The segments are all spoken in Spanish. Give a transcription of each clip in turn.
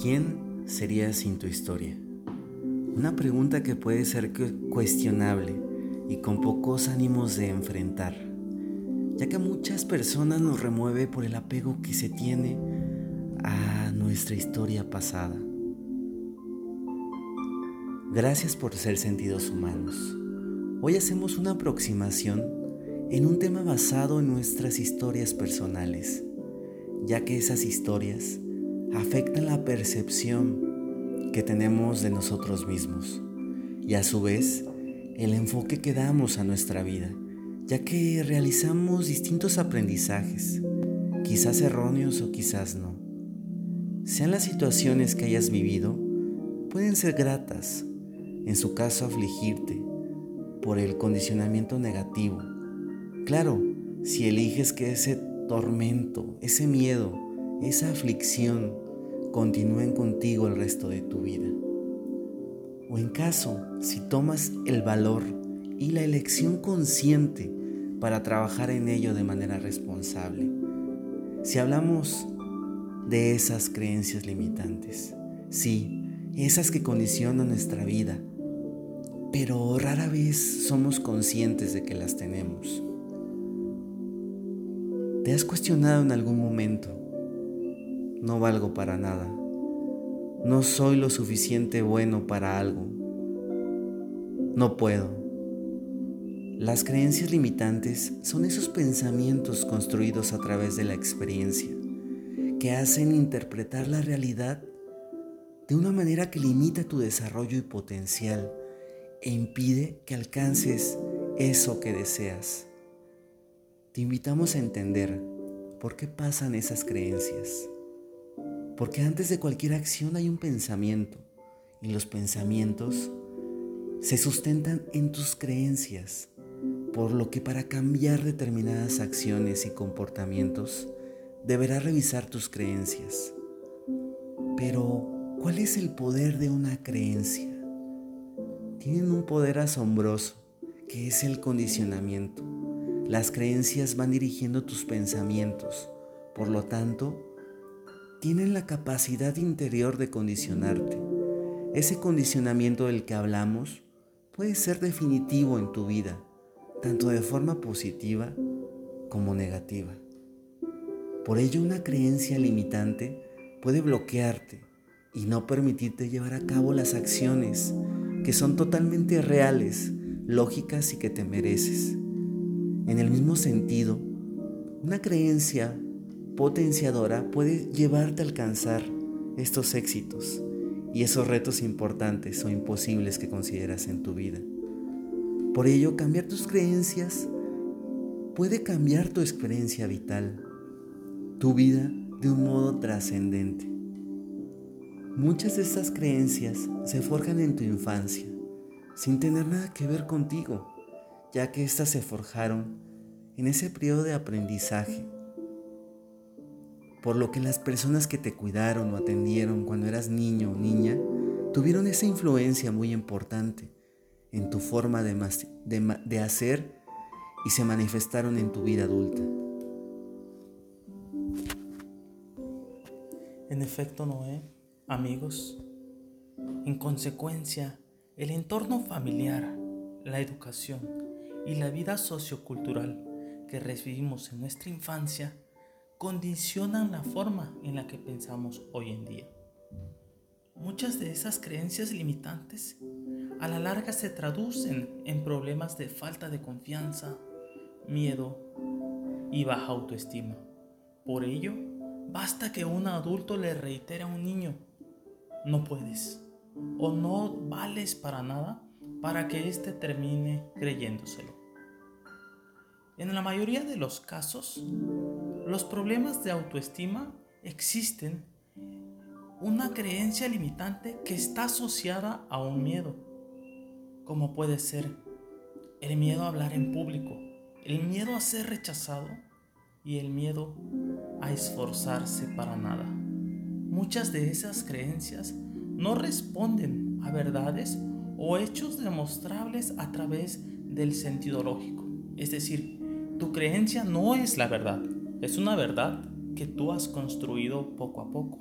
¿Quién sería sin tu historia? Una pregunta que puede ser cuestionable y con pocos ánimos de enfrentar, ya que muchas personas nos remueve por el apego que se tiene a nuestra historia pasada. Gracias por ser sentidos humanos. Hoy hacemos una aproximación en un tema basado en nuestras historias personales, ya que esas historias afectan la percepción que tenemos de nosotros mismos y a su vez el enfoque que damos a nuestra vida, ya que realizamos distintos aprendizajes, quizás erróneos o quizás no. Sean las situaciones que hayas vivido, pueden ser gratas, en su caso afligirte por el condicionamiento negativo. Claro, si eliges que ese tormento, ese miedo, esa aflicción continúen contigo el resto de tu vida. O en caso, si tomas el valor y la elección consciente para trabajar en ello de manera responsable. Si hablamos de esas creencias limitantes, sí, esas que condicionan nuestra vida, pero rara vez somos conscientes de que las tenemos. ¿Te has cuestionado en algún momento no valgo para nada. No soy lo suficiente bueno para algo. No puedo. Las creencias limitantes son esos pensamientos construidos a través de la experiencia que hacen interpretar la realidad de una manera que limita tu desarrollo y potencial e impide que alcances eso que deseas. Te invitamos a entender por qué pasan esas creencias. Porque antes de cualquier acción hay un pensamiento y los pensamientos se sustentan en tus creencias, por lo que para cambiar determinadas acciones y comportamientos deberás revisar tus creencias. Pero, ¿cuál es el poder de una creencia? Tienen un poder asombroso, que es el condicionamiento. Las creencias van dirigiendo tus pensamientos, por lo tanto, tienen la capacidad interior de condicionarte. Ese condicionamiento del que hablamos puede ser definitivo en tu vida, tanto de forma positiva como negativa. Por ello una creencia limitante puede bloquearte y no permitirte llevar a cabo las acciones que son totalmente reales, lógicas y que te mereces. En el mismo sentido, una creencia potenciadora puede llevarte a alcanzar estos éxitos y esos retos importantes o imposibles que consideras en tu vida. Por ello, cambiar tus creencias puede cambiar tu experiencia vital, tu vida de un modo trascendente. Muchas de estas creencias se forjan en tu infancia, sin tener nada que ver contigo, ya que éstas se forjaron en ese periodo de aprendizaje por lo que las personas que te cuidaron o atendieron cuando eras niño o niña tuvieron esa influencia muy importante en tu forma de, de, hacer y se manifestaron en tu vida adulta. En efecto, Noé, amigos, en consecuencia, el entorno familiar, la educación y la vida sociocultural que recibimos en nuestra infancia condicionan la forma en la que pensamos hoy en día. Muchas de esas creencias limitantes a la larga se traducen en problemas de falta de confianza, miedo y baja autoestima. Por ello, basta que un adulto le reitere a un niño, no puedes o no vales para nada para que éste termine creyéndoselo. En la mayoría de los casos, los problemas de autoestima existen una creencia limitante que está asociada a un miedo, como puede ser el miedo a hablar en público, el miedo a ser rechazado y el miedo a esforzarse para nada. Muchas de esas creencias no responden a verdades o hechos demostrables a través del sentido lógico. Es decir, tu creencia no es la verdad. Es una verdad que tú has construido poco a poco.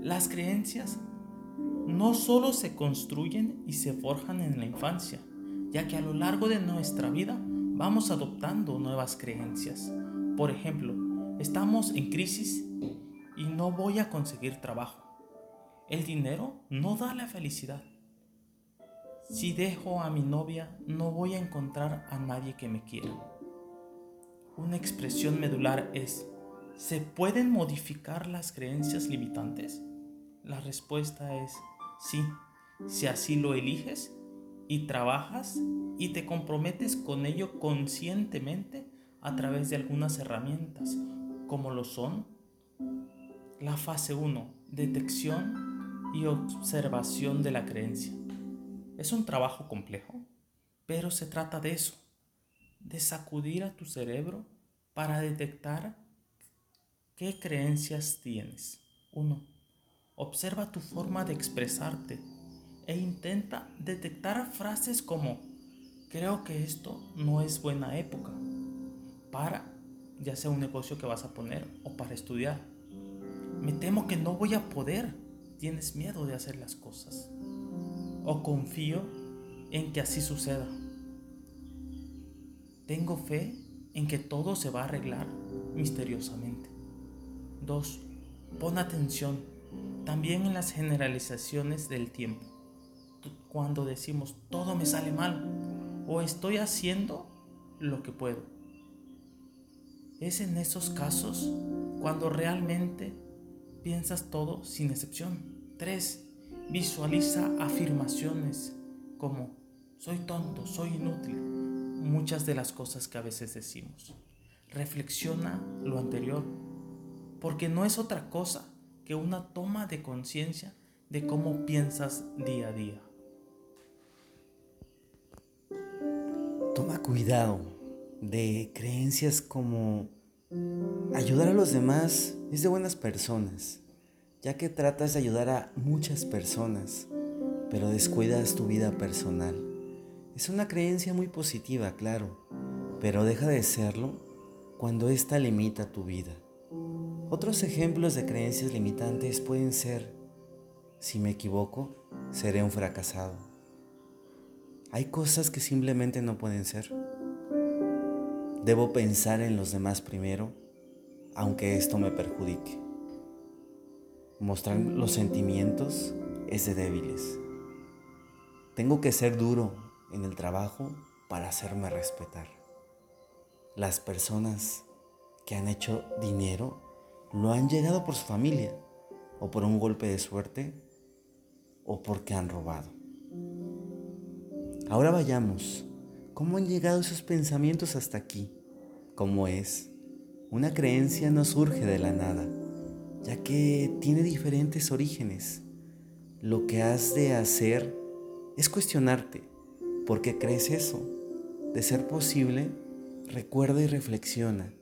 Las creencias no solo se construyen y se forjan en la infancia, ya que a lo largo de nuestra vida vamos adoptando nuevas creencias. Por ejemplo, estamos en crisis y no voy a conseguir trabajo. El dinero no da la felicidad. Si dejo a mi novia, no voy a encontrar a nadie que me quiera. Una expresión medular es, ¿se pueden modificar las creencias limitantes? La respuesta es sí, si así lo eliges y trabajas y te comprometes con ello conscientemente a través de algunas herramientas, como lo son la fase 1, detección y observación de la creencia. Es un trabajo complejo, pero se trata de eso, de sacudir a tu cerebro para detectar qué creencias tienes. 1. Observa tu forma de expresarte e intenta detectar frases como creo que esto no es buena época para ya sea un negocio que vas a poner o para estudiar. Me temo que no voy a poder. Tienes miedo de hacer las cosas o confío en que así suceda. Tengo fe en que todo se va a arreglar misteriosamente. 2. Pon atención también en las generalizaciones del tiempo. Cuando decimos todo me sale mal o estoy haciendo lo que puedo. Es en esos casos cuando realmente piensas todo sin excepción. 3. Visualiza afirmaciones como soy tonto, soy inútil, muchas de las cosas que a veces decimos. Reflexiona lo anterior, porque no es otra cosa que una toma de conciencia de cómo piensas día a día. Toma cuidado de creencias como ayudar a los demás es de buenas personas ya que tratas de ayudar a muchas personas, pero descuidas tu vida personal. Es una creencia muy positiva, claro, pero deja de serlo cuando ésta limita tu vida. Otros ejemplos de creencias limitantes pueden ser, si me equivoco, seré un fracasado. Hay cosas que simplemente no pueden ser. Debo pensar en los demás primero, aunque esto me perjudique. Mostrar los sentimientos es de débiles. Tengo que ser duro en el trabajo para hacerme respetar. Las personas que han hecho dinero lo han llegado por su familia o por un golpe de suerte o porque han robado. Ahora vayamos. ¿Cómo han llegado esos pensamientos hasta aquí? ¿Cómo es? Una creencia no surge de la nada ya que tiene diferentes orígenes. Lo que has de hacer es cuestionarte, ¿por qué crees eso? De ser posible, recuerda y reflexiona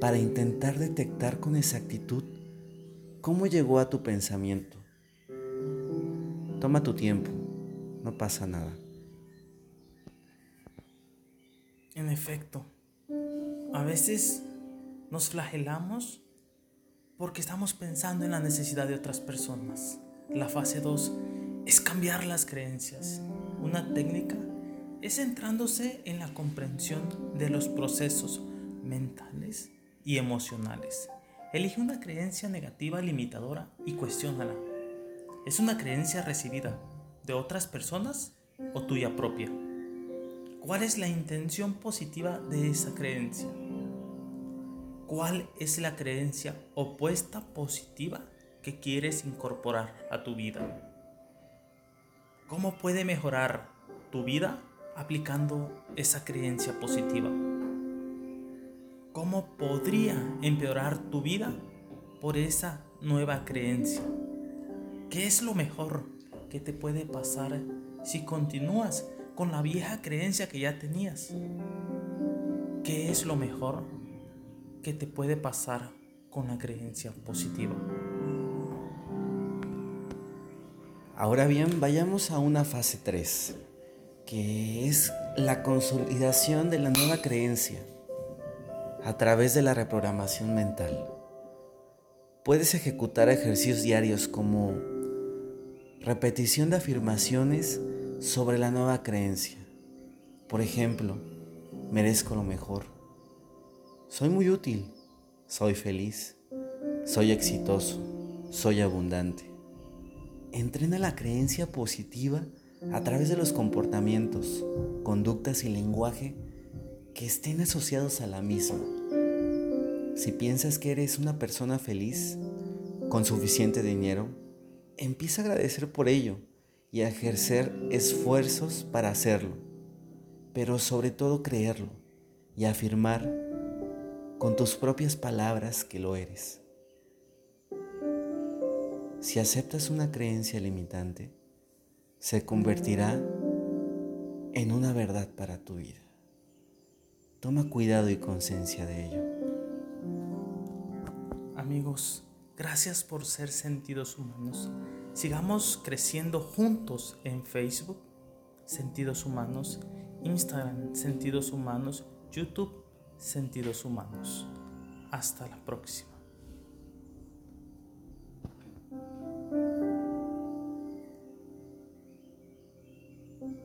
para intentar detectar con exactitud cómo llegó a tu pensamiento. Toma tu tiempo, no pasa nada. En efecto, a veces nos flagelamos porque estamos pensando en la necesidad de otras personas. La fase 2 es cambiar las creencias. Una técnica es centrándose en la comprensión de los procesos mentales y emocionales. Elige una creencia negativa limitadora y cuestiónala. ¿Es una creencia recibida de otras personas o tuya propia? ¿Cuál es la intención positiva de esa creencia? ¿Cuál es la creencia opuesta positiva que quieres incorporar a tu vida? ¿Cómo puede mejorar tu vida aplicando esa creencia positiva? ¿Cómo podría empeorar tu vida por esa nueva creencia? ¿Qué es lo mejor que te puede pasar si continúas con la vieja creencia que ya tenías? ¿Qué es lo mejor ¿Qué te puede pasar con la creencia positiva. Ahora bien, vayamos a una fase 3, que es la consolidación de la nueva creencia a través de la reprogramación mental. puedes ejecutar ejercicios diarios como repetición de afirmaciones sobre la nueva creencia. Por ejemplo, merezco lo mejor. Soy muy útil. Soy feliz. Soy exitoso. Soy abundante. Entrena la creencia positiva a través de los comportamientos, conductas y lenguaje que estén asociados a la misma. Si piensas que eres una persona feliz, con suficiente dinero, empieza a agradecer por ello y a ejercer esfuerzos para hacerlo, pero sobre todo creerlo y afirmar con tus propias palabras que lo eres. Si aceptas una creencia limitante, se convertirá en una verdad para tu vida. Toma cuidado y conciencia de ello. Amigos, gracias por ser sentidos humanos. Sigamos creciendo juntos en Facebook, Sentidos Humanos, Instagram, Sentidos Humanos, YouTube, Sentidos Humanos. Hasta la próxima.